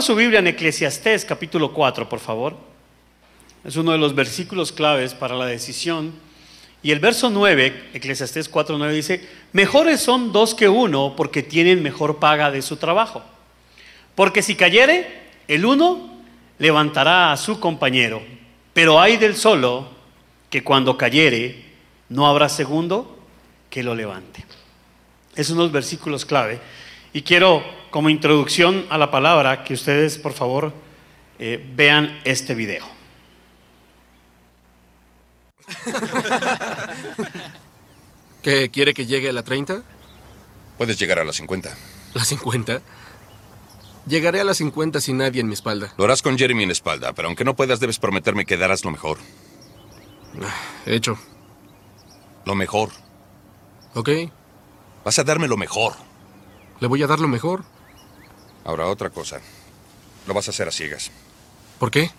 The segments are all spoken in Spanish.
Su Biblia en Eclesiastés capítulo 4, por favor. Es uno de los versículos claves para la decisión. Y el verso 9, Eclesiastés 4, 9 dice, mejores son dos que uno porque tienen mejor paga de su trabajo. Porque si cayere, el uno levantará a su compañero, pero hay del solo que cuando cayere no habrá segundo que lo levante. Es unos versículos clave. Y quiero, como introducción a la palabra, que ustedes, por favor, eh, vean este video. ¿Qué quiere que llegue a la 30? Puedes llegar a las 50. ¿La 50? Llegaré a las 50 sin nadie en mi espalda. Lo harás con Jeremy en la espalda, pero aunque no puedas, debes prometerme que darás lo mejor. Ah, Hecho. Lo mejor. ¿Ok? Vas a darme lo mejor. Le voy a dar lo mejor. Ahora, otra cosa. Lo vas a hacer a ciegas. ¿Por qué?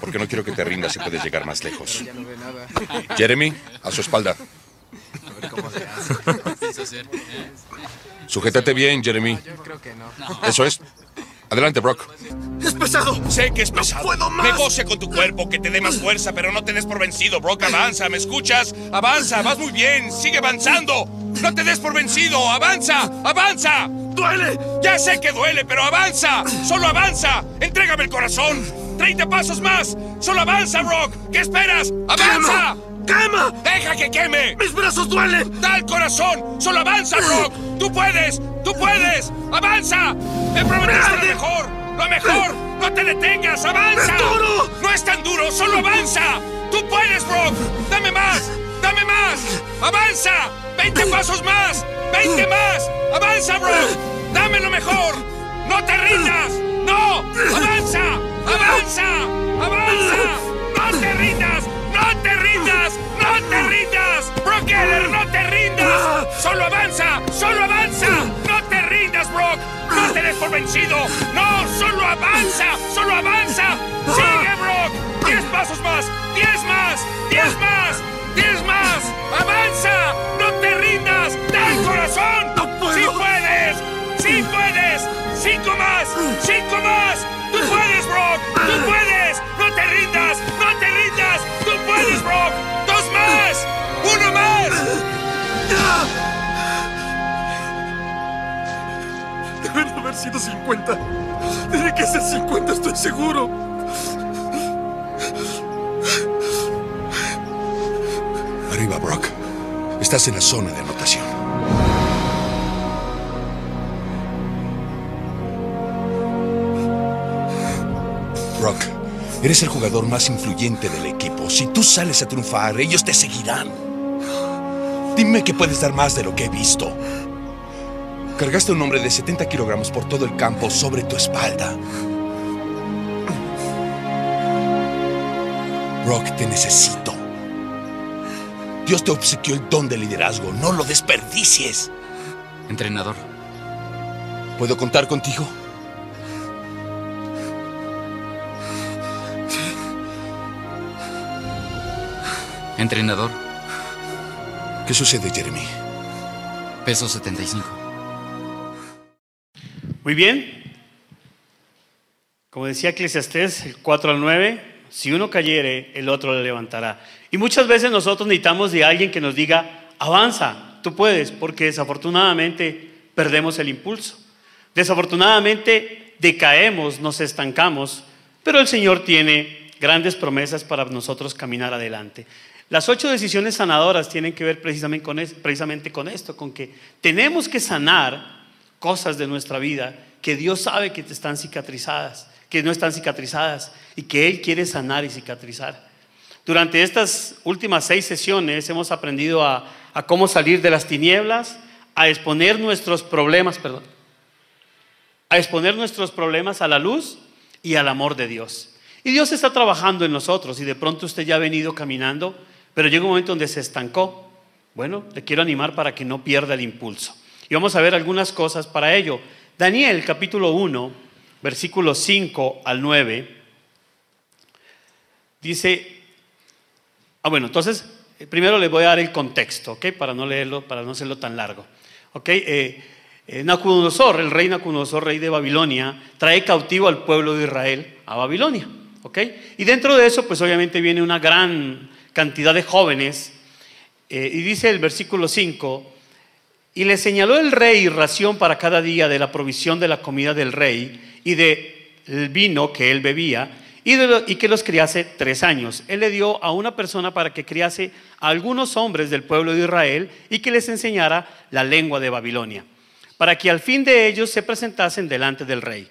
Porque no quiero que te rindas y puedes llegar más lejos. Jeremy, a su espalda. Sujétate bien, Jeremy. Eso es. Adelante, Brock. ¡Es pesado! Sé que es pesado. puedo más. Negocia con tu cuerpo, que te dé más fuerza, pero no te des por vencido, Brock. Avanza, ¿me escuchas? Avanza, vas muy bien. Sigue avanzando. No te des por vencido. Avanza, avanza. ¡Duele! Ya sé que duele, pero avanza. Solo avanza. Entrégame el corazón. 30 pasos más. Solo avanza, Brock. ¿Qué esperas? ¡Avanza! ¡Quema! ¡Deja que queme! ¡Mis brazos duelen! ¡Da el corazón! ¡Solo avanza, Brock! ¡Tú puedes! ¡Tú puedes! ¡Avanza! ¡Me prometiste lo mejor! ¡Lo mejor! ¡No te detengas! ¡Avanza! ¡Es duro! ¡No es tan duro! ¡Solo avanza! ¡Tú puedes, Brock! ¡Dame más! ¡Dame más! ¡Avanza! ¡20 pasos más! ¡20 más! ¡Avanza, Brock! ¡Dame lo mejor! ¡No te rindas! ¡No! ¡Avanza! ¡Avanza! ¡Avanza! ¡No te rindas! ¡No te rindas! ¡No te rindas! ¡Brock no te rindas! ¡Solo avanza! ¡Solo avanza! ¡No te rindas, Brock! ¡No te des por vencido! ¡No! ¡Solo avanza! ¡Solo avanza! ¡Sigue, Brock! ¡Diez pasos más! ¡Diez más! ¡Diez más! ¡Diez más! ¡Avanza! ¡No te rindas! ¡Da el corazón! ¡No puedo! ¡Sí puedes! ¡Sí puedes! ¡Cinco más! ¡Cinco más! ¡Tú puedes, Brock! ¡Tú puedes! 50. Tiene que ser 50, estoy seguro. Arriba, Brock. Estás en la zona de anotación. Brock, eres el jugador más influyente del equipo. Si tú sales a triunfar, ellos te seguirán. Dime que puedes dar más de lo que he visto. Cargaste a un hombre de 70 kilogramos por todo el campo sobre tu espalda. Brock, te necesito. Dios te obsequió el don de liderazgo. No lo desperdicies. Entrenador, ¿Puedo contar contigo? entrenador, ¿Qué sucede, Jeremy? peso 75. Muy bien. Como decía Eclesiastés, el 4 al 9, si uno cayere, el otro le levantará. Y muchas veces nosotros necesitamos de alguien que nos diga, avanza, tú puedes, porque desafortunadamente perdemos el impulso. Desafortunadamente decaemos, nos estancamos, pero el Señor tiene grandes promesas para nosotros caminar adelante. Las ocho decisiones sanadoras tienen que ver precisamente con, es- precisamente con esto, con que tenemos que sanar cosas de nuestra vida que Dios sabe que están cicatrizadas, que no están cicatrizadas y que Él quiere sanar y cicatrizar. Durante estas últimas seis sesiones hemos aprendido a, a cómo salir de las tinieblas, a exponer nuestros problemas, perdón, a exponer nuestros problemas a la luz y al amor de Dios. Y Dios está trabajando en nosotros y de pronto usted ya ha venido caminando, pero llega un momento donde se estancó. Bueno, le quiero animar para que no pierda el impulso. Y vamos a ver algunas cosas para ello. Daniel capítulo 1, versículos 5 al 9, dice, ah bueno, entonces eh, primero les voy a dar el contexto, ¿ok? Para no leerlo, para no hacerlo tan largo. ¿Ok? Eh, eh, Nabucodonosor, el rey Nabucodonosor, rey de Babilonia, trae cautivo al pueblo de Israel a Babilonia. ¿ok? Y dentro de eso, pues obviamente viene una gran cantidad de jóvenes. y dice el versículo 5, y le señaló el rey ración para cada día de la provisión de la comida del rey y del vino que él bebía, y, de y que los criase tres años. Él le dio a una persona para que criase a algunos hombres del pueblo de Israel y que les enseñara la lengua de Babilonia, para que al fin de ellos se presentasen delante del rey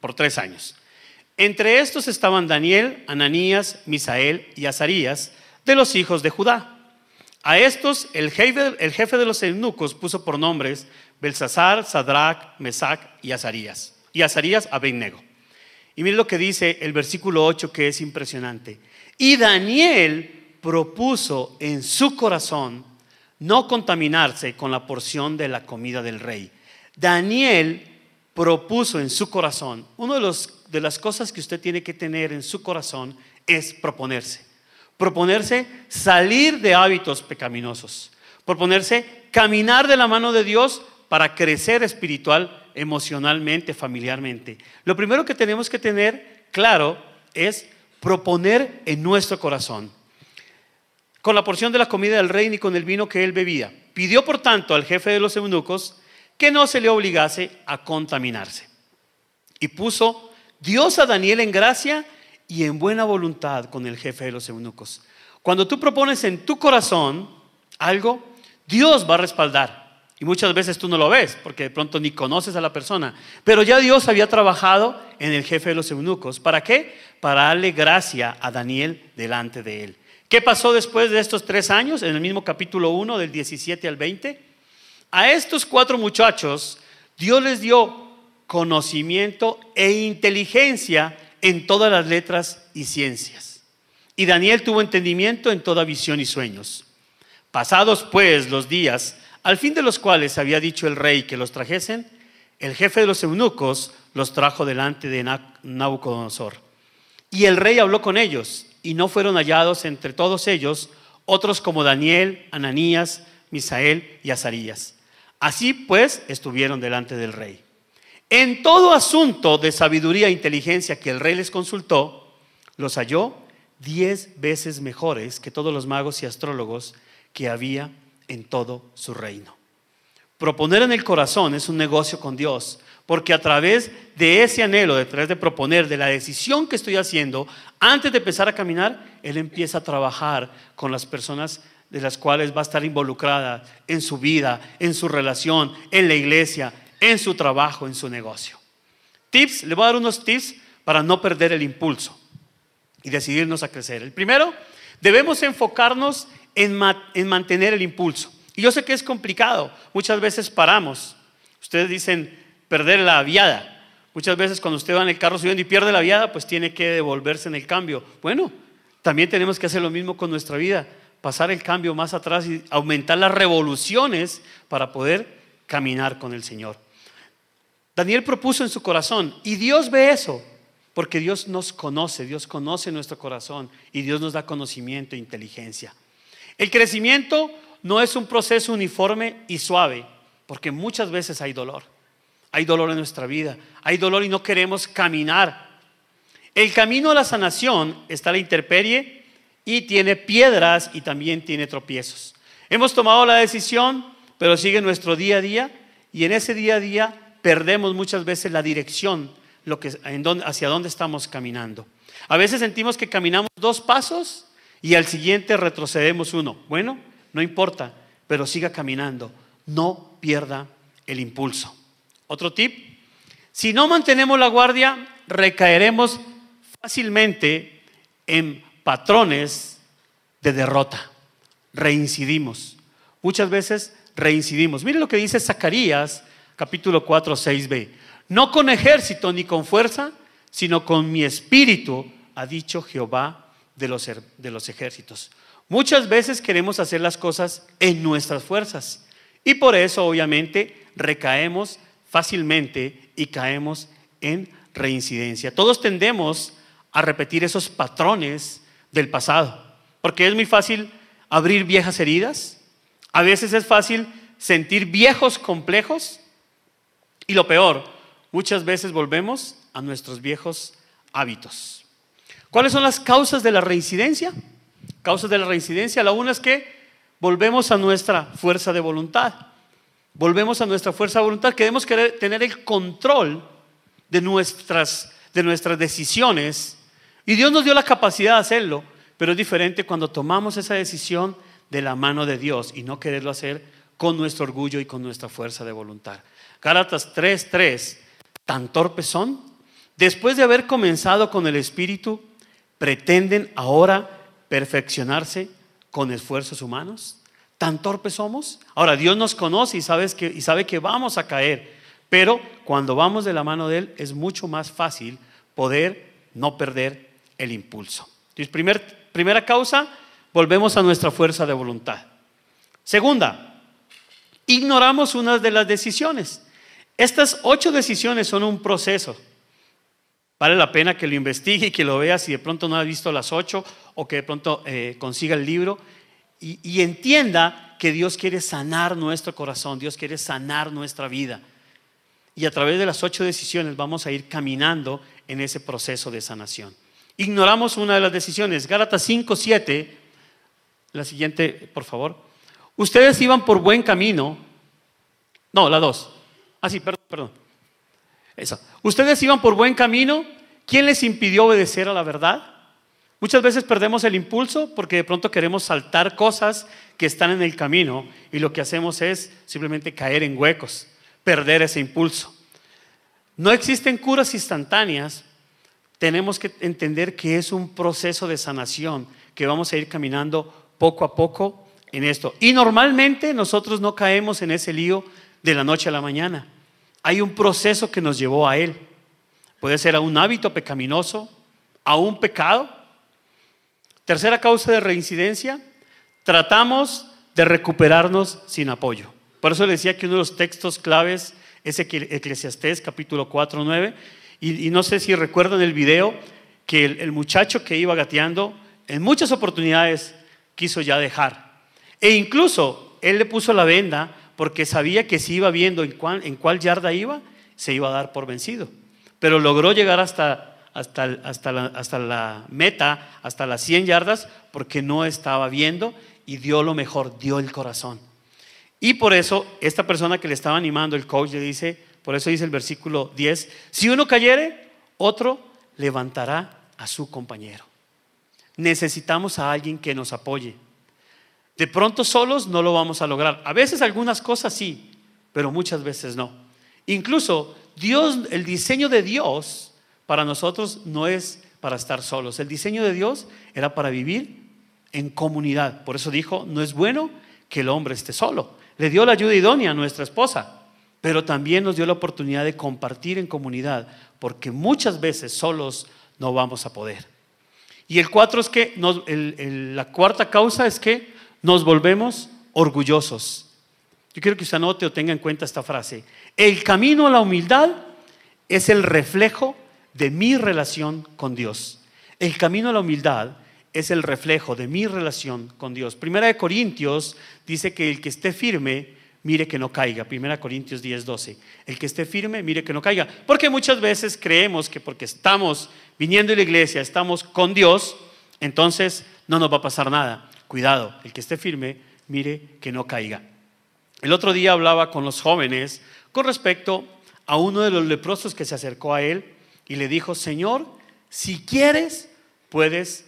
por tres años. Entre estos estaban Daniel, Ananías, Misael y Azarías, de los hijos de Judá. A estos el jefe, de los eunucos puso por nombres Belsasar, Sadrach, Mesac y Azarías. Y Azarías Abednego. Y miren lo que dice el versículo 8 que es impresionante. Y Daniel propuso en su corazón no contaminarse con la porción de la comida del rey. Daniel propuso en su corazón, una de, de las cosas que usted tiene que tener en su corazón es proponerse. Proponerse salir de hábitos pecaminosos. Proponerse caminar de la mano de Dios para crecer espiritual, emocionalmente, familiarmente. Lo primero que tenemos que tener claro es proponer en nuestro corazón. Con la porción de la comida del rey ni con el vino que él bebía. Pidió, por tanto, al jefe de los eunucos que no se le obligase a contaminarse. Y puso Dios a Daniel en gracia y en buena voluntad con el jefe de los eunucos. Cuando tú propones en tu corazón algo, Dios va a respaldar. Y muchas veces tú no lo ves, porque de pronto ni conoces a la persona. Pero ya Dios había trabajado en el jefe de los eunucos. ¿Para qué? Para darle gracia a Daniel delante de él. ¿Qué pasó después de estos tres años? En el mismo capítulo 1, del 17 al 20. A estos cuatro muchachos, Dios les dio conocimiento e inteligencia en todas las letras y ciencias. Y Daniel tuvo entendimiento en toda visión y sueños. Pasados pues los días, al fin de los cuales había dicho el rey que los trajesen, el jefe de los eunucos los trajo delante de Na- Nabucodonosor. Y el rey habló con ellos, y no fueron hallados entre todos ellos otros como Daniel, Ananías, Misael y Azarías. Así pues estuvieron delante del rey. En todo asunto de sabiduría e inteligencia que el rey les consultó, los halló diez veces mejores que todos los magos y astrólogos que había en todo su reino. Proponer en el corazón es un negocio con Dios, porque a través de ese anhelo, de través de proponer, de la decisión que estoy haciendo, antes de empezar a caminar, Él empieza a trabajar con las personas de las cuales va a estar involucrada en su vida, en su relación, en la iglesia, en su trabajo, en su negocio. Tips, le voy a dar unos tips para no perder el impulso y decidirnos a crecer. El primero, debemos enfocarnos en, ma- en mantener el impulso. Y yo sé que es complicado, muchas veces paramos. Ustedes dicen perder la viada. Muchas veces cuando usted va en el carro subiendo y pierde la viada, pues tiene que devolverse en el cambio. Bueno, también tenemos que hacer lo mismo con nuestra vida, pasar el cambio más atrás y aumentar las revoluciones para poder caminar con el Señor. Daniel propuso en su corazón y Dios ve eso, porque Dios nos conoce, Dios conoce nuestro corazón y Dios nos da conocimiento e inteligencia. El crecimiento no es un proceso uniforme y suave, porque muchas veces hay dolor. Hay dolor en nuestra vida, hay dolor y no queremos caminar. El camino a la sanación está la intemperie y tiene piedras y también tiene tropiezos. Hemos tomado la decisión, pero sigue nuestro día a día y en ese día a día perdemos muchas veces la dirección lo que, hacia dónde estamos caminando. A veces sentimos que caminamos dos pasos y al siguiente retrocedemos uno. Bueno, no importa, pero siga caminando. No pierda el impulso. Otro tip, si no mantenemos la guardia, recaeremos fácilmente en patrones de derrota. Reincidimos. Muchas veces reincidimos. Mire lo que dice Zacarías, capítulo 4, 6b. No con ejército ni con fuerza, sino con mi espíritu, ha dicho Jehová de los, er- de los ejércitos. Muchas veces queremos hacer las cosas en nuestras fuerzas y por eso obviamente recaemos fácilmente y caemos en reincidencia. Todos tendemos a repetir esos patrones del pasado, porque es muy fácil abrir viejas heridas, a veces es fácil sentir viejos complejos Y lo peor, muchas veces volvemos a nuestros viejos hábitos. ¿Cuáles son las causas de la reincidencia? Causas de la reincidencia, la una es que volvemos a nuestra fuerza de voluntad. Volvemos a nuestra fuerza de voluntad. Queremos querer tener el control de nuestras, de nuestras decisiones. Y Dios nos dio la capacidad de hacerlo, pero es diferente cuando tomamos esa decisión de la mano de Dios y no quererlo hacer con nuestro orgullo y con nuestra fuerza de voluntad. Gálatas 3:3, tan torpes son, después de haber comenzado con el Espíritu, pretenden ahora perfeccionarse con esfuerzos humanos. ¿Tan torpes somos? Ahora, Dios nos conoce y, sabes que, y sabe que vamos a caer, pero cuando vamos de la mano de Él es mucho más fácil poder no perder el impulso. Entonces, primer, primera causa, volvemos a nuestra fuerza de voluntad. Segunda, ignoramos una de las decisiones. Estas ocho decisiones son un proceso. Vale la pena que lo investigue y que lo vea si de pronto no ha visto las ocho o que de pronto eh, consiga el libro y, y entienda que Dios quiere sanar nuestro corazón, Dios quiere sanar nuestra vida. Y a través de las ocho decisiones vamos a ir caminando en ese proceso de sanación. Ignoramos una de las decisiones. Gálatas 5, 7. La siguiente, por favor. Ustedes iban por buen camino. No, la dos. Ah, sí, perdón, perdón. Eso. Ustedes iban por buen camino. ¿Quién les impidió obedecer a la verdad? Muchas veces perdemos el impulso porque de pronto queremos saltar cosas que están en el camino y lo que hacemos es simplemente caer en huecos, perder ese impulso. No existen curas instantáneas. Tenemos que entender que es un proceso de sanación que vamos a ir caminando poco a poco en esto. Y normalmente nosotros no caemos en ese lío de la noche a la mañana. Hay un proceso que nos llevó a él. Puede ser a un hábito pecaminoso, a un pecado. Tercera causa de reincidencia, tratamos de recuperarnos sin apoyo. Por eso le decía que uno de los textos claves es Eclesiastés capítulo 4, 9. Y, no sé si recuerdan el video que el muchacho que iba gateando en muchas oportunidades quiso ya dejar. E incluso él le puso la venda porque sabía que si iba viendo en cuál, yarda iba, se iba a dar por vencido. Pero logró llegar hasta, hasta, hasta, la, hasta la meta, hasta las 100 yardas, porque no estaba viendo y dio lo mejor, dio el corazón. Y por eso, esta persona que le estaba animando, el coach, le dice, por eso dice el versículo 10, si uno cayere, otro levantará a su compañero. Necesitamos a alguien que nos apoye. De pronto solos no lo vamos a lograr. A veces algunas cosas sí, pero muchas veces no. Incluso Dios, el diseño de Dios para nosotros no es para estar solos. El diseño de Dios era para vivir en comunidad. Por eso dijo, no es bueno que el hombre esté solo. Le dio la ayuda idónea a nuestra esposa, pero también nos dio la oportunidad de compartir en comunidad, porque muchas veces solos no vamos a poder. Y el cuatro es que, la cuarta causa es que nos volvemos orgullosos. Yo quiero que usted anote o tenga en cuenta esta frase. El camino a la humildad es el reflejo de mi relación con Dios. El camino a la humildad es el reflejo de mi relación con Dios. Primera de Corintios dice que el que esté firme, mire que no caiga. Primera de Corintios 10, 12. El que esté firme, mire que no caiga. Porque muchas veces creemos que porque estamos viniendo a la iglesia, estamos con Dios, entonces no nos va a pasar nada. Cuidado, el que esté firme, mire que no caiga. El otro día hablaba con los jóvenes con respecto a uno de los leprosos que se acercó a él y le dijo, Señor, si quieres, puedes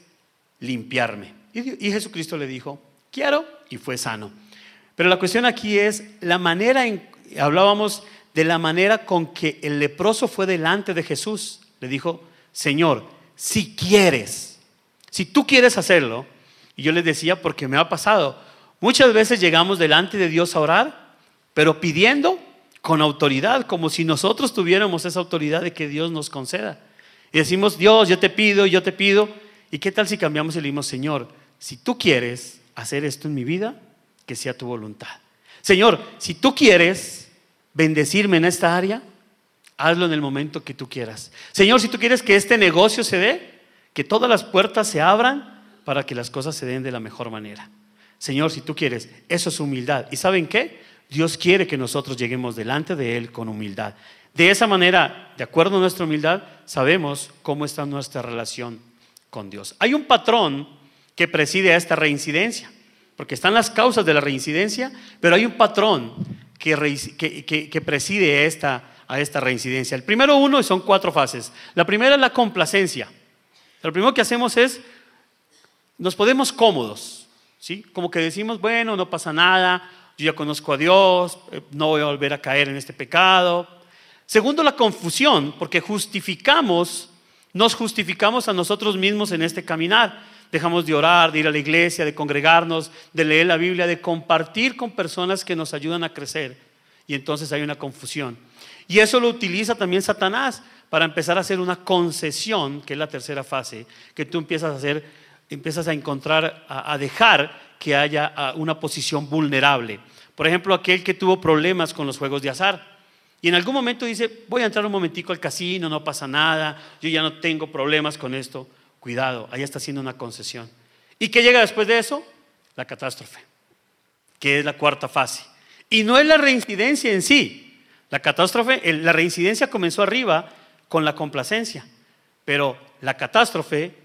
limpiarme. Y, Jesucristo le dijo, quiero, y fue sano. Pero la cuestión aquí es la manera en, hablábamos de la manera con que el leproso fue delante de Jesús. Le dijo, Señor, si quieres, si tú quieres hacerlo, y yo les decía porque me ha pasado, muchas veces llegamos delante de Dios a orar, pero pidiendo con autoridad, como si nosotros tuviéramos esa autoridad de que Dios nos conceda. Y decimos, Dios, yo te pido, yo te pido, ¿Y qué tal si cambiamos y le Señor, si tú quieres hacer esto en mi vida, que sea tu voluntad? Señor, si tú quieres bendecirme en esta área, hazlo en el momento que tú quieras. Señor, si tú quieres que este negocio se dé, que todas las puertas se abran para que las cosas se den de la mejor manera. Señor, si tú quieres, eso es humildad. ¿Y saben qué? Dios quiere que nosotros lleguemos delante de Él con humildad. De esa manera, de acuerdo a nuestra humildad, sabemos cómo está nuestra relación con Dios. Hay un patrón que preside a esta reincidencia, porque están las causas de la reincidencia, pero hay un patrón que, preside esta, a esta reincidencia. El primero uno son cuatro fases. La primera es la complacencia. Lo primero que hacemos es, nos podemos cómodos, ¿sí? Como que decimos, bueno, no pasa nada, yo ya conozco a Dios, eh, no voy a volver a caer en este pecado. Segundo, la confusión, porque justificamos, nos justificamos a nosotros mismos en este caminar. Dejamos de orar, de ir a la iglesia, de congregarnos, de leer la Biblia, de compartir con personas que nos ayudan a crecer. Y entonces hay una confusión. Y eso lo utiliza también Satanás para empezar a hacer una concesión, que es la tercera fase, que tú empiezas a hacer, empiezas a encontrar, a, dejar que haya una posición vulnerable. Por ejemplo, aquel que tuvo problemas con los juegos de azar. Y en algún momento dice, voy a entrar un momentico al casino, no pasa nada, yo ya no tengo problemas con esto. Cuidado, ahí está haciendo una concesión. ¿Y qué llega después de eso? La catástrofe, que es la cuarta fase. Y no es la reincidencia en sí. La catástrofe, la reincidencia comenzó arriba con la complacencia, pero la catástrofe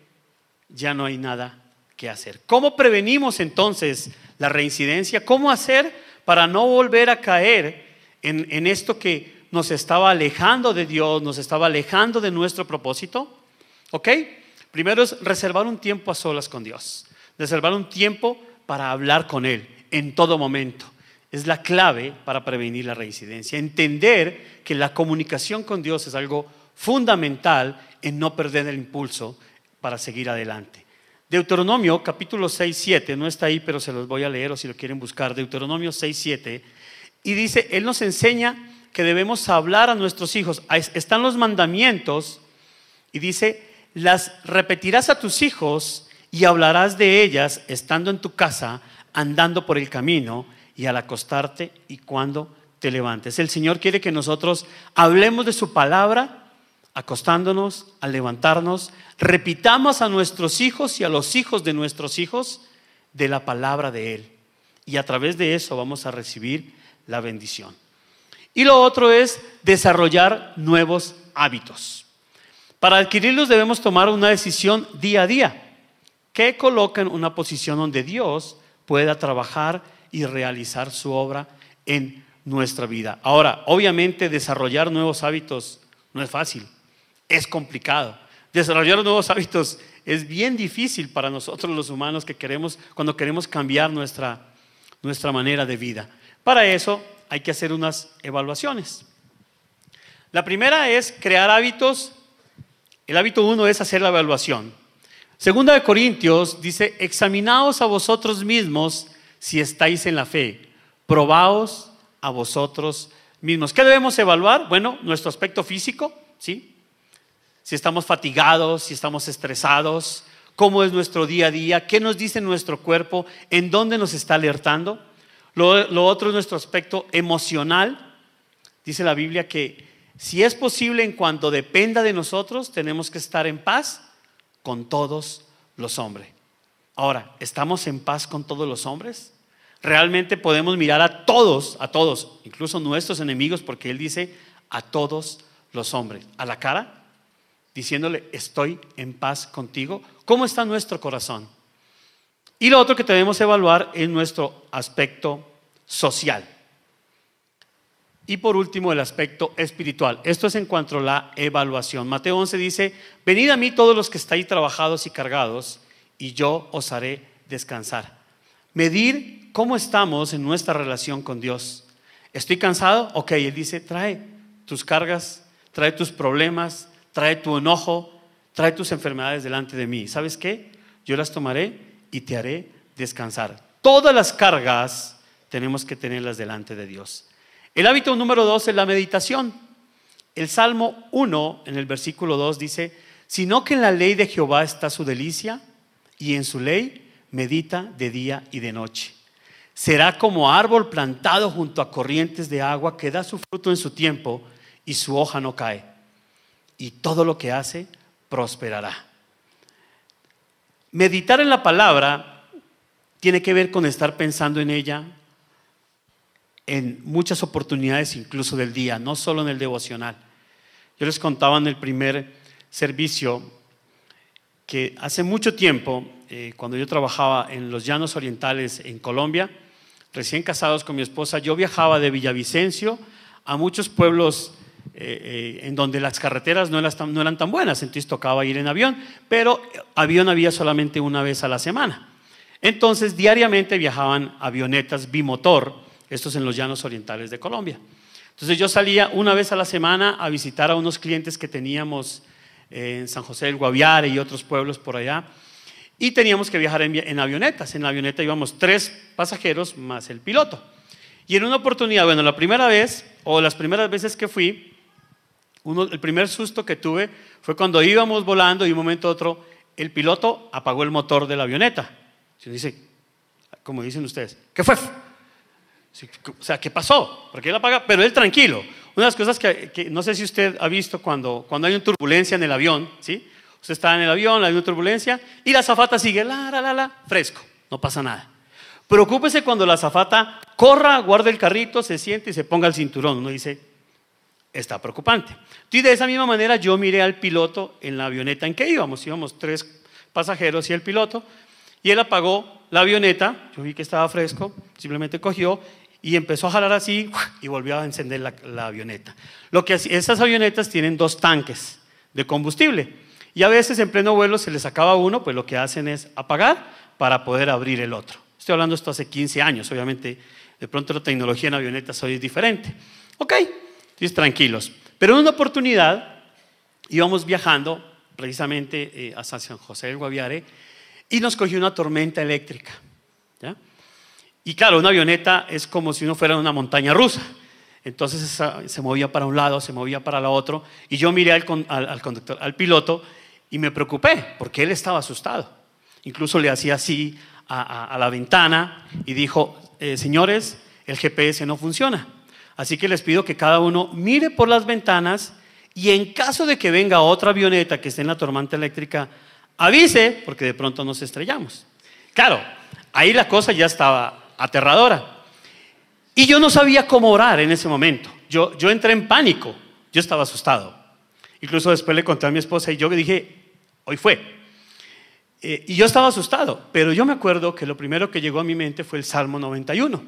ya no hay nada que hacer. ¿Cómo prevenimos entonces la reincidencia? ¿Cómo hacer para no volver a caer en, en esto que nos estaba alejando de Dios, nos estaba alejando de nuestro propósito? ¿Ok? Primero es reservar un tiempo a solas con Dios, reservar un tiempo para hablar con Él en todo momento. Es la clave para prevenir la reincidencia. Entender que la comunicación con Dios es algo fundamental en no perder el impulso para seguir adelante. Deuteronomio capítulo 6, 7, no está ahí, pero se los voy a leer o si lo quieren buscar. Deuteronomio 6, 7. Y dice, Él nos enseña que debemos hablar a nuestros hijos. Están los mandamientos y dice, las repetirás a tus hijos y hablarás de ellas estando en tu casa, andando por el camino y al acostarte y cuando te levantes. El Señor quiere que nosotros hablemos de su palabra, acostándonos, al levantarnos, repitamos a nuestros hijos y a los hijos de nuestros hijos de la palabra de Él. Y a través de eso vamos a recibir la bendición. Y lo otro es desarrollar nuevos hábitos. Para adquirirlos debemos tomar una decisión día a día que coloca en una posición donde Dios pueda trabajar y realizar su obra en nuestra vida. Ahora, obviamente desarrollar nuevos hábitos no es fácil, es complicado. Desarrollar nuevos hábitos es bien difícil para nosotros los humanos que queremos cuando queremos cambiar nuestra nuestra manera de vida. Para eso hay que hacer unas evaluaciones. La primera es crear hábitos el hábito uno es hacer la evaluación. Segunda de Corintios dice, examinaos a vosotros mismos si estáis en la fe, probaos a vosotros mismos. ¿Qué debemos evaluar? Bueno, nuestro aspecto físico, ¿sí? Si estamos fatigados, si estamos estresados, cómo es nuestro día a día, qué nos dice nuestro cuerpo, en dónde nos está alertando. Lo, otro es nuestro aspecto emocional. Dice la Biblia que si es posible, en cuanto dependa de nosotros, tenemos que estar en paz con todos los hombres. Ahora, ¿estamos en paz con todos los hombres? Realmente podemos mirar a todos, a todos, incluso nuestros enemigos, porque Él dice a todos los hombres, a la cara, diciéndole, estoy en paz contigo. ¿Cómo está nuestro corazón? Y lo otro que debemos evaluar es nuestro aspecto social. Y por último, el aspecto espiritual. Esto es en cuanto a la evaluación. Mateo 11 dice, venid a mí todos los que estáis trabajados y cargados, y yo os haré descansar. Medir cómo estamos en nuestra relación con Dios. ¿Estoy cansado? Ok, Él dice, trae tus cargas, trae tus problemas, trae tu enojo, trae tus enfermedades delante de mí. ¿Sabes qué? Yo las tomaré y te haré descansar. Todas las cargas tenemos que tenerlas delante de Dios. El hábito número dos es la meditación. El Salmo 1, en el versículo 2, dice, sino que en la ley de Jehová está su delicia, y en su ley medita de día y de noche. Será como árbol plantado junto a corrientes de agua que da su fruto en su tiempo y su hoja no cae. Y todo lo que hace prosperará. Meditar en la palabra tiene que ver con estar pensando en ella, en muchas oportunidades incluso del día, no solo en el devocional. Yo les contaba en el primer servicio que hace mucho tiempo, eh, cuando yo trabajaba en los llanos orientales en Colombia, recién casados con mi esposa, yo viajaba de Villavicencio a muchos pueblos eh, eh, en donde las carreteras no eran, tan, no eran tan buenas, entonces tocaba ir en avión, pero avión había solamente una vez a la semana. Entonces, diariamente viajaban avionetas bimotor, estos en los llanos orientales de Colombia. Entonces, yo salía una vez a la semana a visitar a unos clientes que teníamos en San José del Guaviare y otros pueblos por allá. Y teníamos que viajar en, avionetas. En la avioneta íbamos tres pasajeros más el piloto. Y en una oportunidad, bueno, la primera vez, o las primeras veces que fui, uno, el primer susto que tuve fue cuando íbamos volando y un momento a otro el piloto apagó el motor de la avioneta. Se como dicen ustedes, ¿qué fue? O sea, ¿qué pasó? ¿Por qué él apaga? Pero él tranquilo. Una de las cosas que, no sé si usted ha visto cuando, cuando hay una turbulencia en el avión, ¿sí? Usted está en el avión, hay una turbulencia y la zafata sigue, la, la, la, la, fresco, no pasa nada. Preocúpese cuando la zafata corra, guarde el carrito, se siente y se ponga el cinturón. Uno dice, está preocupante. De esa misma manera yo miré al piloto en la avioneta en que íbamos. Íbamos tres pasajeros y el piloto. Y él apagó la avioneta, yo vi que estaba fresco, simplemente cogió y empezó a jalar así y volvió a encender la, avioneta. Lo que esas avionetas tienen dos tanques de combustible y a veces en pleno vuelo se les acaba uno, pues lo que hacen es apagar para poder abrir el otro. Estoy hablando esto hace 15 años, obviamente de pronto la tecnología en avionetas hoy es diferente. Ok, entonces tranquilos. Pero en una oportunidad íbamos viajando precisamente eh, hasta San José del Guaviare y nos cogió una tormenta eléctrica. Y claro, una avioneta es como si uno fuera una montaña rusa. Entonces se movía para un lado, se movía para el otro. Y yo miré al, conductor, al piloto, y me preocupé porque él estaba asustado. Incluso le hacía así a, la ventana y dijo, eh, señores, el GPS no funciona. Así que les pido que cada uno mire por las ventanas y en caso de que venga otra avioneta que esté en la tormenta eléctrica, avise porque de pronto nos estrellamos. Claro, ahí la cosa ya estaba aterradora. Y yo no sabía cómo orar en ese momento. Yo, yo entré en pánico. Yo estaba asustado. Incluso después le conté a mi esposa y yo dije, hoy fue. Eh, y yo estaba asustado, pero yo me acuerdo que lo primero que llegó a mi mente fue el Salmo 91.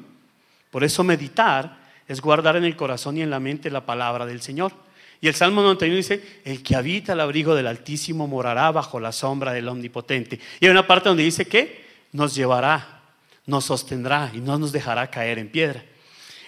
Por eso meditar es guardar en el corazón y en la mente la palabra del Señor. Y el Salmo 91 dice, el que habita el abrigo del Altísimo morará bajo la sombra del Omnipotente. Y hay una parte donde dice que nos llevará nos sostendrá y no nos dejará caer en piedra.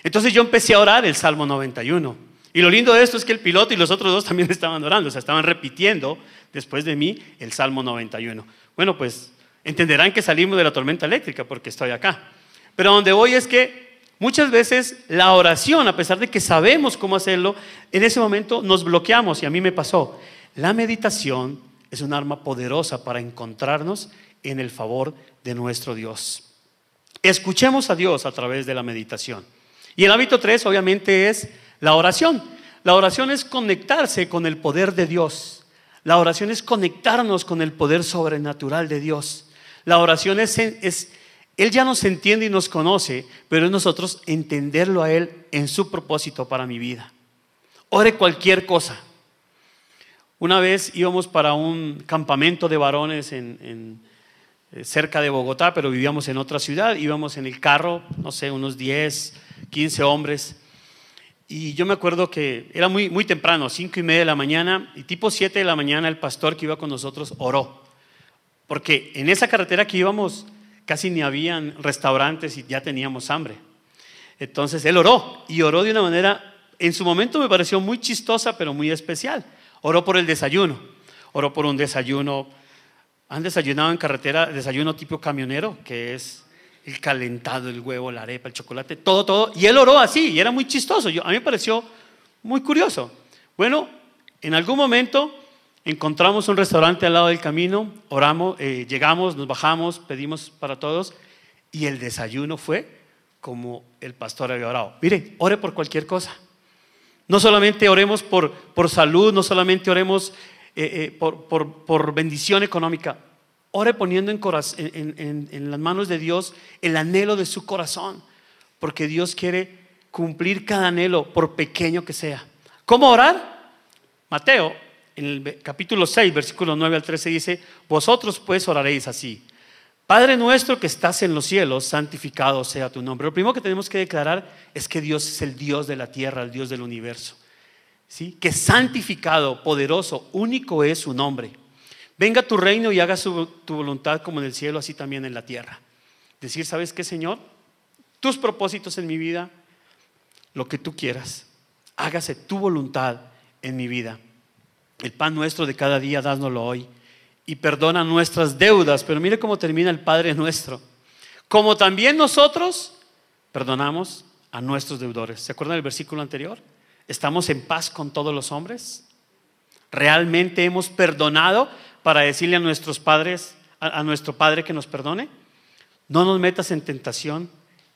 Entonces yo empecé a orar el Salmo 91. Y lo lindo de esto es que el piloto y los otros dos también estaban orando, o sea, estaban repitiendo después de mí el Salmo 91. Bueno, pues entenderán que salimos de la tormenta eléctrica porque estoy acá. Pero donde voy es que muchas veces la oración, a pesar de que sabemos cómo hacerlo, en ese momento nos bloqueamos y a mí me pasó. La meditación es un arma poderosa para encontrarnos en el favor de nuestro Dios. Escuchemos a Dios a través de la meditación. Y el hábito 3 obviamente es la oración. La oración es conectarse con el poder de Dios. La oración es conectarnos con el poder sobrenatural de Dios. La oración es, es, Él ya nos entiende y nos conoce, pero es nosotros entenderlo a Él en su propósito para mi vida. Ore cualquier cosa. Una vez íbamos para un campamento de varones en eh, cerca de Bogotá, pero vivíamos en otra ciudad, íbamos en el carro, no sé, unos 10, 15 hombres. Y yo me acuerdo que era muy, muy temprano, 5 y media de la mañana, y tipo 7 de la mañana el pastor que iba con nosotros oró. Porque en esa carretera que íbamos casi ni habían restaurantes y ya teníamos hambre. Entonces él oró y oró de una manera, en su momento me pareció muy chistosa, pero muy especial. Oró por el desayuno, oró por un desayuno ¿Han desayunado en carretera desayuno tipo camionero? Que es el calentado, el huevo, la arepa, el chocolate, todo, todo. Y él oró así y era muy chistoso. Yo, a mí me pareció muy curioso. Bueno, en algún momento encontramos un restaurante al lado del camino, oramos, eh, llegamos, nos bajamos, pedimos para todos y el desayuno fue como el pastor había orado. Mire, ore por cualquier cosa. No solamente oremos por, por salud, no solamente oremos eh, eh, por, bendición económica. Ore poniendo en, en, las manos de Dios el anhelo de su corazón, porque Dios quiere cumplir cada anhelo, por pequeño que sea. ¿Cómo orar? Mateo, en el capítulo 6, versículo 9 al 13 dice, vosotros pues oraréis así. Padre nuestro que estás en los cielos, santificado sea tu nombre. Lo primero que tenemos que declarar es que Dios es el Dios de la tierra, el Dios del universo. ¿Sí? Que santificado, poderoso, único es su nombre. Venga tu reino y haga tu voluntad como en el cielo, así también en la tierra. Decir, ¿sabes qué, Señor? Tus propósitos en mi vida, lo que tú quieras. Hágase tu voluntad en mi vida. El pan nuestro de cada día, dásnoslo hoy y perdona nuestras deudas. Pero mire cómo termina el Padre nuestro. Como también nosotros perdonamos a nuestros deudores. ¿Se acuerdan del versículo anterior? ¿Estamos en paz con todos los hombres? ¿Realmente hemos perdonado para decirle a nuestros padres, a, nuestro Padre que nos perdone? No nos metas en tentación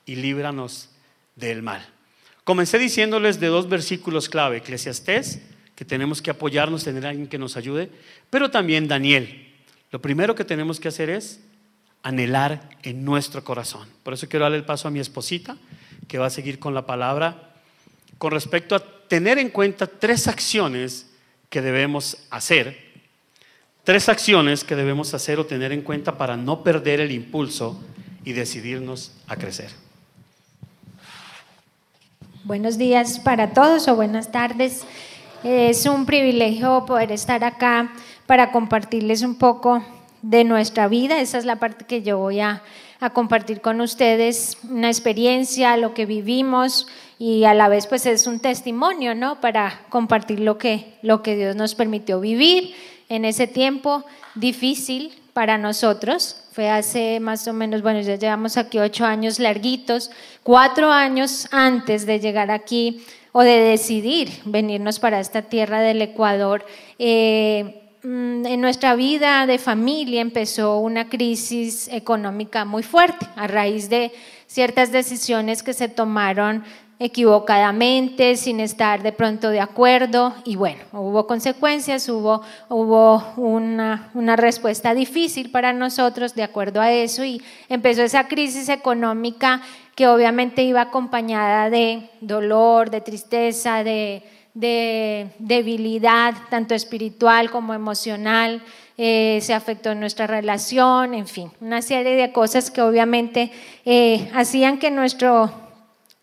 y líbranos del mal. Comencé diciéndoles de dos versículos clave, Eclesiastés que tenemos que apoyarnos, tener a alguien que nos ayude, pero también Daniel. Lo primero que tenemos que hacer es anhelar en nuestro corazón. Por eso quiero darle el paso a mi esposita, que va a seguir con la palabra, con respecto a tener en cuenta tres acciones que debemos hacer, tres acciones que debemos hacer o tener en cuenta para no perder el impulso y decidirnos a crecer. Buenos días para todos o buenas tardes. Es un privilegio poder estar acá para compartirles un poco de nuestra vida. Esa es la parte que yo voy a, compartir con ustedes, una experiencia, lo que vivimos y a la vez pues es un testimonio, ¿no? Para compartir lo que, lo que Dios nos permitió vivir en ese tiempo difícil para nosotros. Fue hace más o menos, bueno, ya llevamos aquí ocho años larguitos, cuatro años antes de llegar aquí o de decidir venirnos para esta tierra del Ecuador. Eh, mm, en nuestra vida de familia empezó una crisis económica muy fuerte a raíz de ciertas decisiones que se tomaron equivocadamente, sin estar de pronto de acuerdo y bueno, hubo consecuencias, hubo, hubo una, una, respuesta difícil para nosotros de acuerdo a eso y empezó esa crisis económica que obviamente iba acompañada de dolor, de tristeza, de, debilidad, tanto espiritual como emocional. Eh, se afectó nuestra relación, en fin, una serie de cosas que obviamente eh, hacían que nuestro,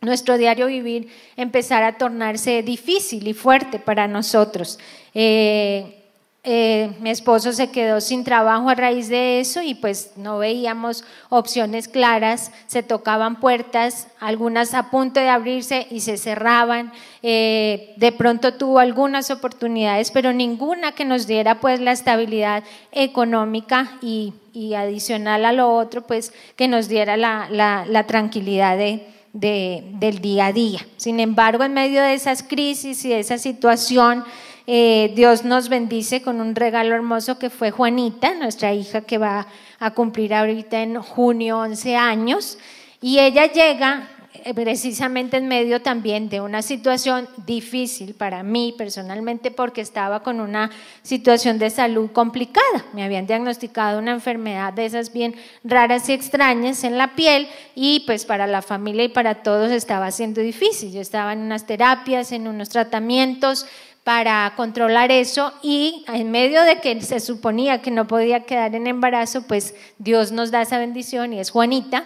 nuestro diario vivir empezara a tornarse difícil y fuerte para nosotros. Eh, eh, mi esposo se quedó sin trabajo a raíz de eso y pues no veíamos opciones claras, se tocaban puertas, algunas a punto de abrirse y se cerraban, eh, de pronto tuvo algunas oportunidades, pero ninguna que nos diera pues la estabilidad económica y, adicional a lo otro pues que nos diera la, tranquilidad del día a día. Sin embargo, en medio de esas crisis y de esa situación, eh, Dios nos bendice con un regalo hermoso que fue Juanita, nuestra hija que va a cumplir ahorita en junio 11 años. Y ella llega eh, precisamente en medio también de una situación difícil para mí personalmente porque estaba con una situación de salud complicada. Me habían diagnosticado una enfermedad de esas bien raras y extrañas en la piel y pues para la familia y para todos estaba siendo difícil. Yo estaba en unas terapias, en unos tratamientos, para controlar eso y en medio de que se suponía que no podía quedar en embarazo, pues Dios nos da esa bendición y es Juanita.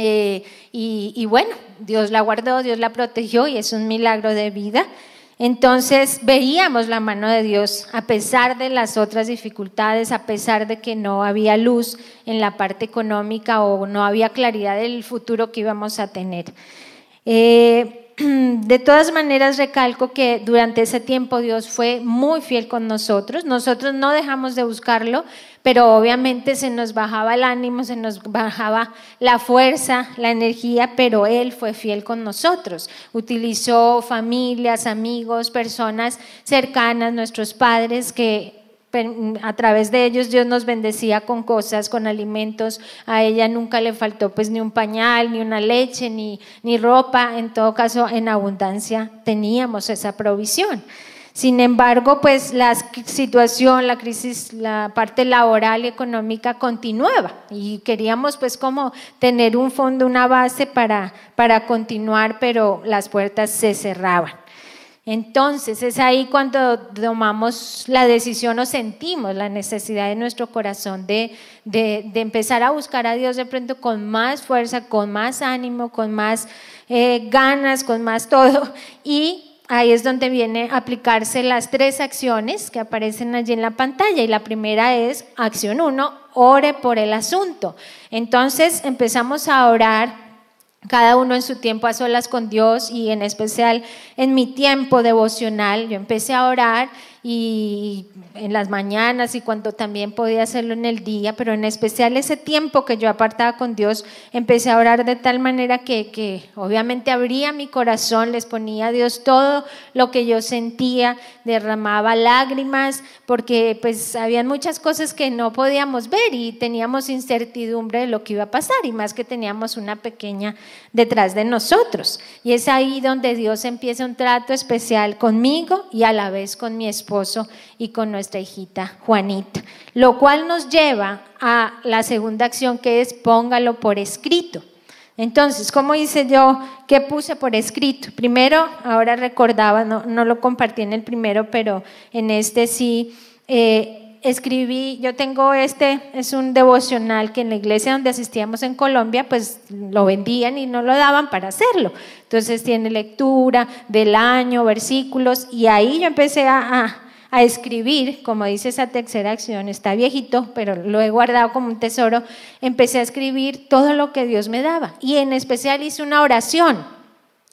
Eh, y, bueno, Dios la guardó, Dios la protegió y es un milagro de vida. Entonces veíamos la mano de Dios a pesar de las otras dificultades, a pesar de que no había luz en la parte económica o no había claridad del futuro que íbamos a tener. Eh, de todas maneras recalco que durante ese tiempo Dios fue muy fiel con nosotros. Nosotros no dejamos de buscarlo, pero obviamente se nos bajaba el ánimo, se nos bajaba la fuerza, la energía, pero Él fue fiel con nosotros. Utilizó familias, amigos, personas cercanas, nuestros padres que a través de ellos Dios nos bendecía con cosas, con alimentos. A ella nunca le faltó pues ni un pañal, ni una leche, ni, ni ropa. En todo caso, en abundancia teníamos esa provisión. Sin embargo, pues la situación, la crisis, la parte laboral y económica continuaba y queríamos pues como tener un fondo, una base para, para continuar, pero las puertas se cerraban. Entonces es ahí cuando tomamos la decisión o sentimos la necesidad de nuestro corazón de, empezar a buscar a Dios de pronto con más fuerza, con más ánimo, con más eh, ganas, con más todo. Y ahí es donde viene a aplicarse las tres acciones que aparecen allí en la pantalla. Y la primera es acción uno, ore por el asunto. Entonces empezamos a orar cada uno en su tiempo a solas con Dios y en especial en mi tiempo devocional. Yo empecé a orar y en las mañanas y cuando también podía hacerlo en el día, pero en especial ese tiempo que yo apartaba con Dios, empecé a orar de tal manera que, que obviamente abría mi corazón, les ponía a Dios todo lo que yo sentía, derramaba lágrimas, porque pues habían muchas cosas que no podíamos ver y teníamos incertidumbre de lo que iba a pasar y más que teníamos una pequeña detrás de nosotros. Y es ahí donde Dios empieza un trato especial conmigo y a la vez con mi esposo y con nuestra hijita Juanita. Lo cual nos lleva a la segunda acción que es póngalo por escrito. Entonces, ¿cómo hice yo? ¿Qué puse por escrito? Primero, ahora recordaba, no, no lo compartí en el primero, pero en este sí. Eh, escribí, yo tengo este, es un devocional que en la iglesia donde asistíamos en Colombia, pues lo vendían y no lo daban para hacerlo. Entonces tiene lectura del año, versículos, y ahí yo empecé a, a, escribir, como dice esa tercera acción, está viejito, pero lo he guardado como un tesoro, empecé a escribir todo lo que Dios me daba. Y en especial hice una oración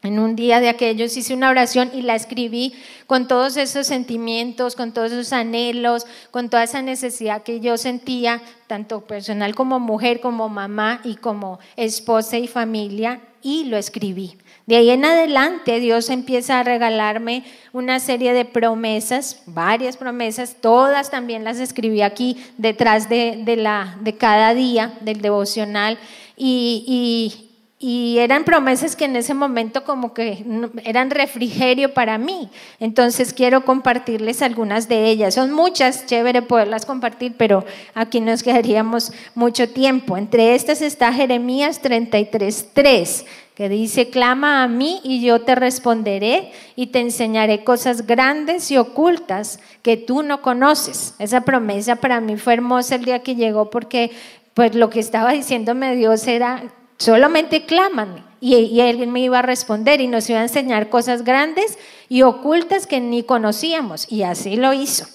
en un día de aquellos hice una oración y la escribí con todos esos sentimientos, con todos esos anhelos, con toda esa necesidad que yo sentía, tanto personal como mujer, como mamá y como esposa y familia, y lo escribí. De ahí en adelante Dios empieza a regalarme una serie de promesas, varias promesas, todas también las escribí aquí detrás de, la, de cada día del devocional. y, y eran promesas que en ese momento como que eran refrigerio para mí. Entonces quiero compartirles algunas de ellas. Son muchas, chévere poderlas compartir, pero aquí nos quedaríamos mucho tiempo. Entre estas está Jeremías 33.3, que dice, clama a mí y yo te responderé y te enseñaré cosas grandes y ocultas que tú no conoces. Esa promesa para mí fue hermosa el día que llegó porque pues lo que estaba diciéndome Dios era Solamente clámame. Y, él me iba a responder y nos iba a enseñar cosas grandes y ocultas que ni conocíamos. Y así lo hizo.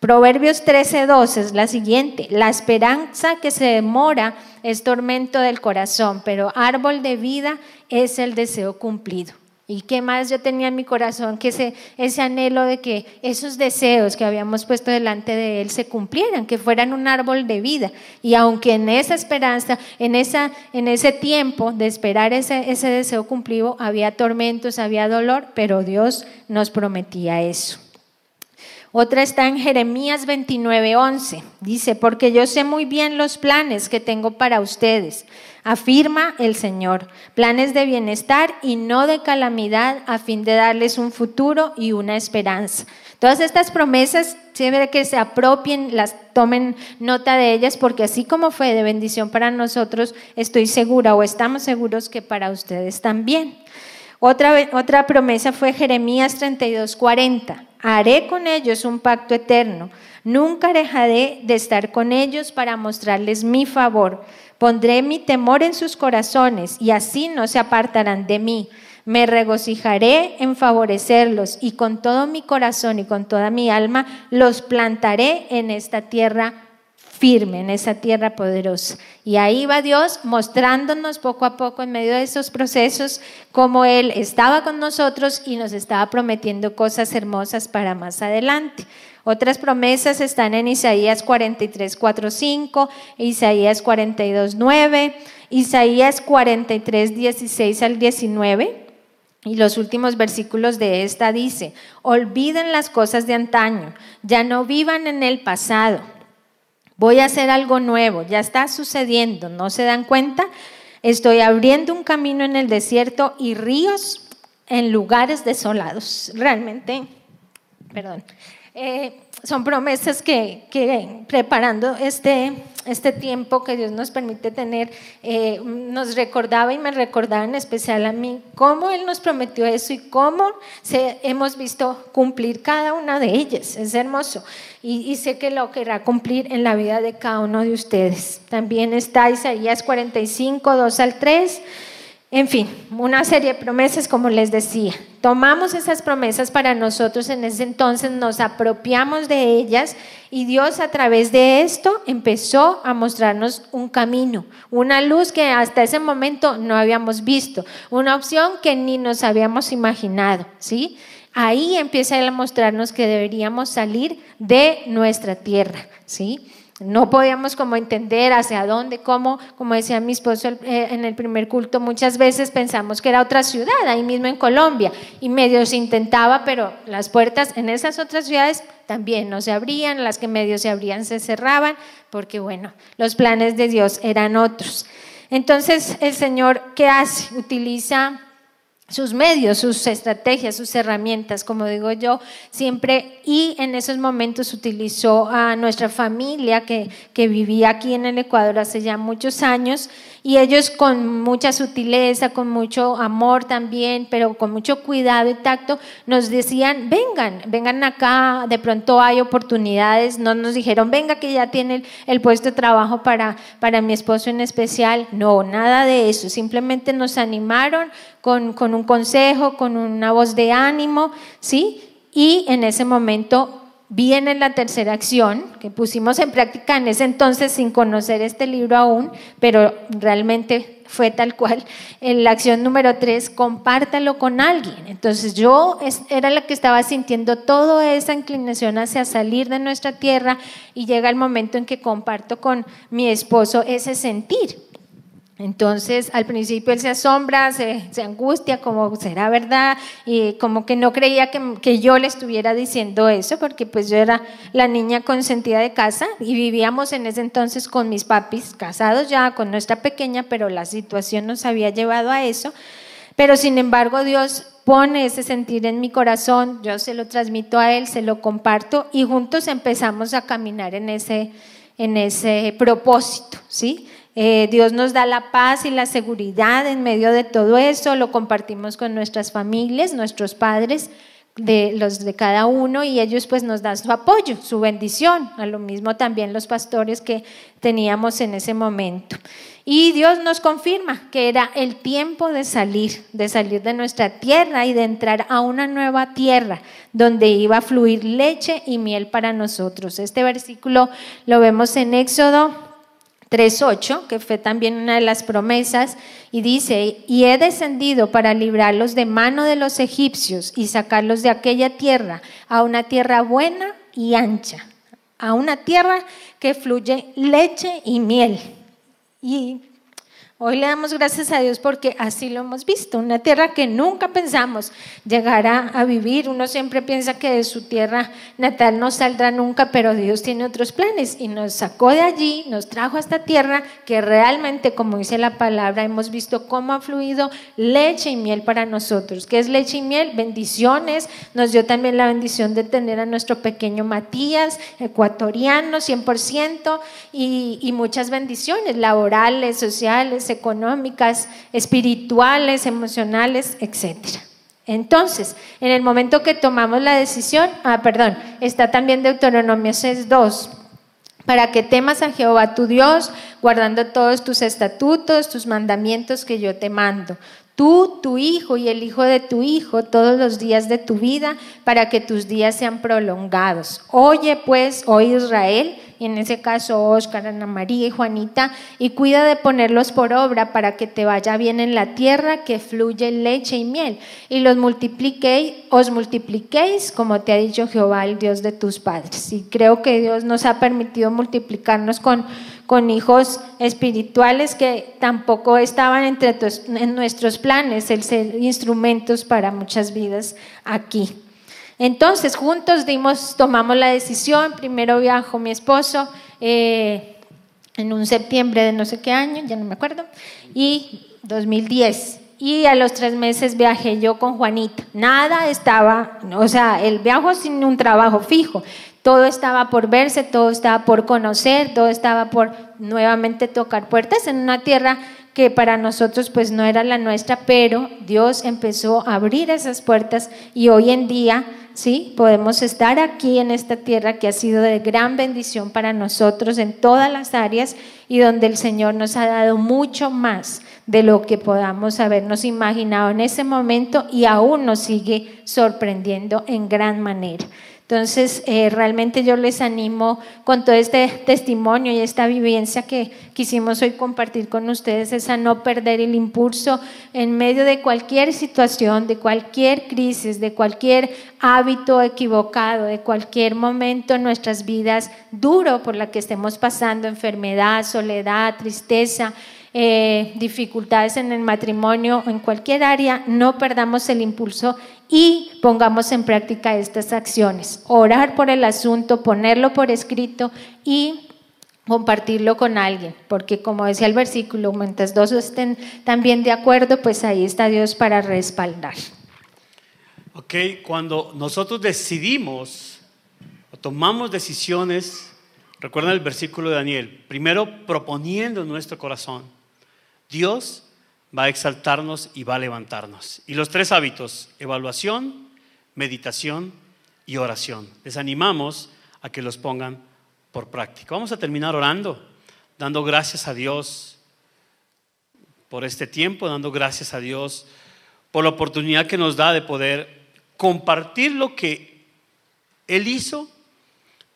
Proverbios 13:2 es la siguiente. La esperanza que se demora es tormento del corazón, pero árbol de vida es el deseo cumplido. ¿Y qué más yo tenía en mi corazón? Que ese, anhelo de que esos deseos que habíamos puesto delante de Él se cumplieran, que fueran un árbol de vida. Y aunque en esa esperanza, en ese tiempo de esperar ese, ese deseo cumplido, había tormentos, había dolor, pero Dios nos prometía eso. Otra está en Jeremías 29:11. Dice, porque yo sé muy bien los planes que tengo para ustedes afirma el Señor, planes de bienestar y no de calamidad a fin de darles un futuro y una esperanza. Todas estas promesas, siempre que se apropien, las tomen nota de ellas, porque así como fue de bendición para nosotros, estoy segura o estamos seguros que para ustedes también. Otra, otra promesa fue Jeremías 32, 40. Haré con ellos un pacto eterno. Nunca dejaré de estar con ellos para mostrarles mi favor Pondré mi temor en sus corazones y así no se apartarán de mí. Me regocijaré en favorecerlos y con todo mi corazón y con toda mi alma los plantaré en esta tierra firme, en esa tierra poderosa. Y ahí va Dios mostrándonos poco a poco en medio de esos procesos cómo Él estaba con nosotros y nos estaba prometiendo cosas hermosas para más adelante. Otras promesas están en Isaías 43, 4, 5, Isaías 42, 9, Isaías 43, 16 al 19. Y los últimos versículos de esta dice, olviden las cosas de antaño, ya no vivan en el pasado. Voy a hacer algo nuevo, ya está sucediendo, ¿no se dan cuenta? Estoy abriendo un camino en el desierto y ríos en lugares desolados. Realmente perdón. Eh, son promesas que, que preparando este, este tiempo que Dios nos permite tener, eh, nos recordaba y me recordaba en especial a mí cómo Él nos prometió eso y cómo se, hemos visto cumplir cada una de ellas. Es hermoso. Y, sé que lo querrá cumplir en la vida de cada uno de ustedes. También está Isaías 45, 2 al 3. En fin, una serie de promesas, como les decía. Tomamos esas promesas para nosotros en ese entonces, nos apropiamos de ellas y Dios a través de esto empezó a mostrarnos un camino, una luz que hasta ese momento no habíamos visto, una opción que ni nos habíamos imaginado, ¿sí? Ahí empieza a mostrarnos que deberíamos salir de nuestra tierra, ¿sí? No podíamos como entender hacia dónde, cómo, como decía mi esposo eh, en el primer culto, muchas veces pensamos que era otra ciudad, ahí mismo en Colombia, y medio se intentaba, pero las puertas en esas otras ciudades también no se abrían, las que medio se abrían se cerraban, porque bueno, los planes de Dios eran otros. Entonces el Señor, ¿qué hace? Utiliza sus medios, sus estrategias, sus herramientas, como digo yo, siempre y en esos momentos utilizó a nuestra familia que, que vivía aquí en el Ecuador hace ya muchos años y ellos con mucha sutileza, con mucho amor también, pero con mucho cuidado y tacto, nos decían, vengan, vengan acá, de pronto hay oportunidades, no nos dijeron, venga que ya tiene el, puesto de trabajo para, para mi esposo en especial, no, nada de eso, simplemente nos animaron con, con un consejo, con una voz de ánimo, ¿sí? Y en ese momento viene la tercera acción que pusimos en práctica en ese entonces sin conocer este libro aún, pero realmente fue tal cual. La acción número tres, compártalo con alguien. Entonces yo era la que estaba sintiendo toda esa inclinación hacia salir de nuestra tierra y llega el momento en que comparto con mi esposo ese sentir. Entonces, al principio él se asombra, se, angustia, como será verdad, y como que no creía que, que, yo le estuviera diciendo eso, porque pues yo era la niña consentida de casa y vivíamos en ese entonces con mis papis, casados ya, con nuestra pequeña, pero la situación nos había llevado a eso. Pero sin embargo, Dios pone ese sentir en mi corazón, yo se lo transmito a él, se lo comparto y juntos empezamos a caminar en ese, en ese propósito, ¿sí? Eh, Dios nos da la paz y la seguridad en medio de todo eso, lo compartimos con nuestras familias, nuestros padres, de los de cada uno y ellos pues nos dan su apoyo, su bendición, a lo mismo también los pastores que teníamos en ese momento. Y Dios nos confirma que era el tiempo de salir, de salir de nuestra tierra y de entrar a una nueva tierra donde iba a fluir leche y miel para nosotros. Este versículo lo vemos en Éxodo 3.8, que fue también una de las promesas, y dice, y he descendido para librarlos de mano de los egipcios y sacarlos de aquella tierra a una tierra buena y ancha, a una tierra que fluye leche y miel. Y Hoy le damos gracias a Dios porque así lo hemos visto, una tierra que nunca pensamos llegar a, vivir. Uno siempre piensa que de su tierra natal no saldrá nunca, pero Dios tiene otros planes y nos sacó de allí, nos trajo a esta tierra que realmente, como dice la palabra, hemos visto cómo ha fluido leche y miel para nosotros. ¿Qué es leche y miel? Bendiciones. Nos dio también la bendición de tener a nuestro pequeño Matías, ecuatoriano, 100%, y, y muchas bendiciones laborales, sociales económicas, espirituales, emocionales, etc. Entonces, en el momento que tomamos la decisión, ah, perdón, está también Deuteronomio 6.2, para que temas a Jehová tu Dios, guardando todos tus estatutos, tus mandamientos que yo te mando, tú, tu hijo y el hijo de tu hijo todos los días de tu vida, para que tus días sean prolongados. Oye pues, oh Israel, en ese caso Oscar, Ana María y Juanita, y cuida de ponerlos por obra para que te vaya bien en la tierra que fluye leche y miel, y los multipliquéis, os multipliquéis, como te ha dicho Jehová, el Dios de tus padres. Y creo que Dios nos ha permitido multiplicarnos con, con hijos espirituales que tampoco estaban entre en nuestros planes, el ser instrumentos para muchas vidas aquí. Entonces, juntos dimos, tomamos la decisión, primero viajó mi esposo eh, en un septiembre de no sé qué año, ya no me acuerdo, y 2010. Y a los tres meses viajé yo con Juanita. Nada estaba, o sea, el viaje sin un trabajo fijo. Todo estaba por verse, todo estaba por conocer, todo estaba por nuevamente tocar puertas en una tierra que para nosotros pues no era la nuestra, pero Dios empezó a abrir esas puertas y hoy en día, sí, podemos estar aquí en esta tierra que ha sido de gran bendición para nosotros en todas las áreas y donde el Señor nos ha dado mucho más de lo que podamos habernos imaginado en ese momento y aún nos sigue sorprendiendo en gran manera. Entonces, eh, realmente yo les animo con todo este testimonio y esta vivencia que quisimos hoy compartir con ustedes, es a no perder el impulso en medio de cualquier situación, de cualquier crisis, de cualquier hábito equivocado, de cualquier momento en nuestras vidas duro por la que estemos pasando, enfermedad, soledad, tristeza. Eh, dificultades en el matrimonio, en cualquier área, no perdamos el impulso y pongamos en práctica estas acciones. Orar por el asunto, ponerlo por escrito y compartirlo con alguien, porque como decía el versículo, mientras dos estén también de acuerdo, pues ahí está Dios para respaldar. Ok, cuando nosotros decidimos o tomamos decisiones, recuerden el versículo de Daniel, primero proponiendo en nuestro corazón, Dios va a exaltarnos y va a levantarnos. Y los tres hábitos, evaluación, meditación y oración. Les animamos a que los pongan por práctica. Vamos a terminar orando, dando gracias a Dios por este tiempo, dando gracias a Dios por la oportunidad que nos da de poder compartir lo que Él hizo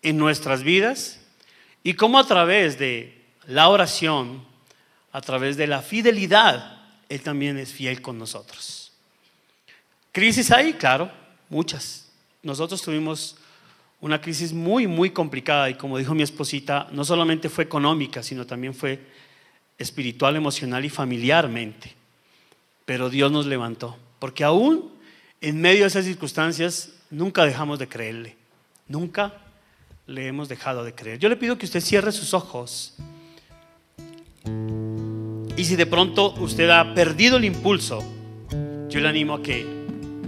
en nuestras vidas y cómo a través de la oración, a través de la fidelidad, Él también es fiel con nosotros. ¿Crisis hay? Claro, muchas. Nosotros tuvimos una crisis muy, muy complicada y como dijo mi esposita, no solamente fue económica, sino también fue espiritual, emocional y familiarmente. Pero Dios nos levantó, porque aún en medio de esas circunstancias nunca dejamos de creerle, nunca le hemos dejado de creer. Yo le pido que usted cierre sus ojos. Y si de pronto usted ha perdido el impulso, yo le animo a que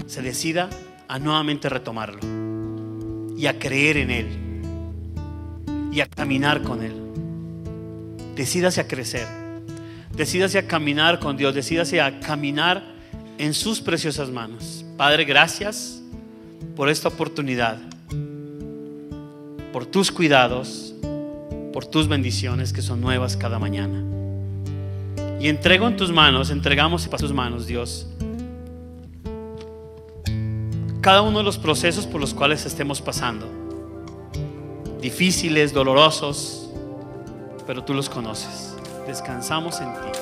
se decida a nuevamente retomarlo y a creer en Él y a caminar con Él. Decídase a crecer, decídase a caminar con Dios, decídase a caminar en sus preciosas manos. Padre, gracias por esta oportunidad, por tus cuidados, por tus bendiciones que son nuevas cada mañana. Y entrego en tus manos, entregamos en tus manos, Dios, cada uno de los procesos por los cuales estemos pasando. Difíciles, dolorosos, pero tú los conoces. Descansamos en ti.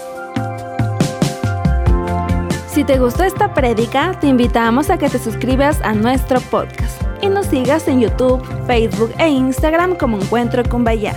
Si te gustó esta prédica, te invitamos a que te suscribas a nuestro podcast y nos sigas en YouTube, Facebook e Instagram como Encuentro con Bahía.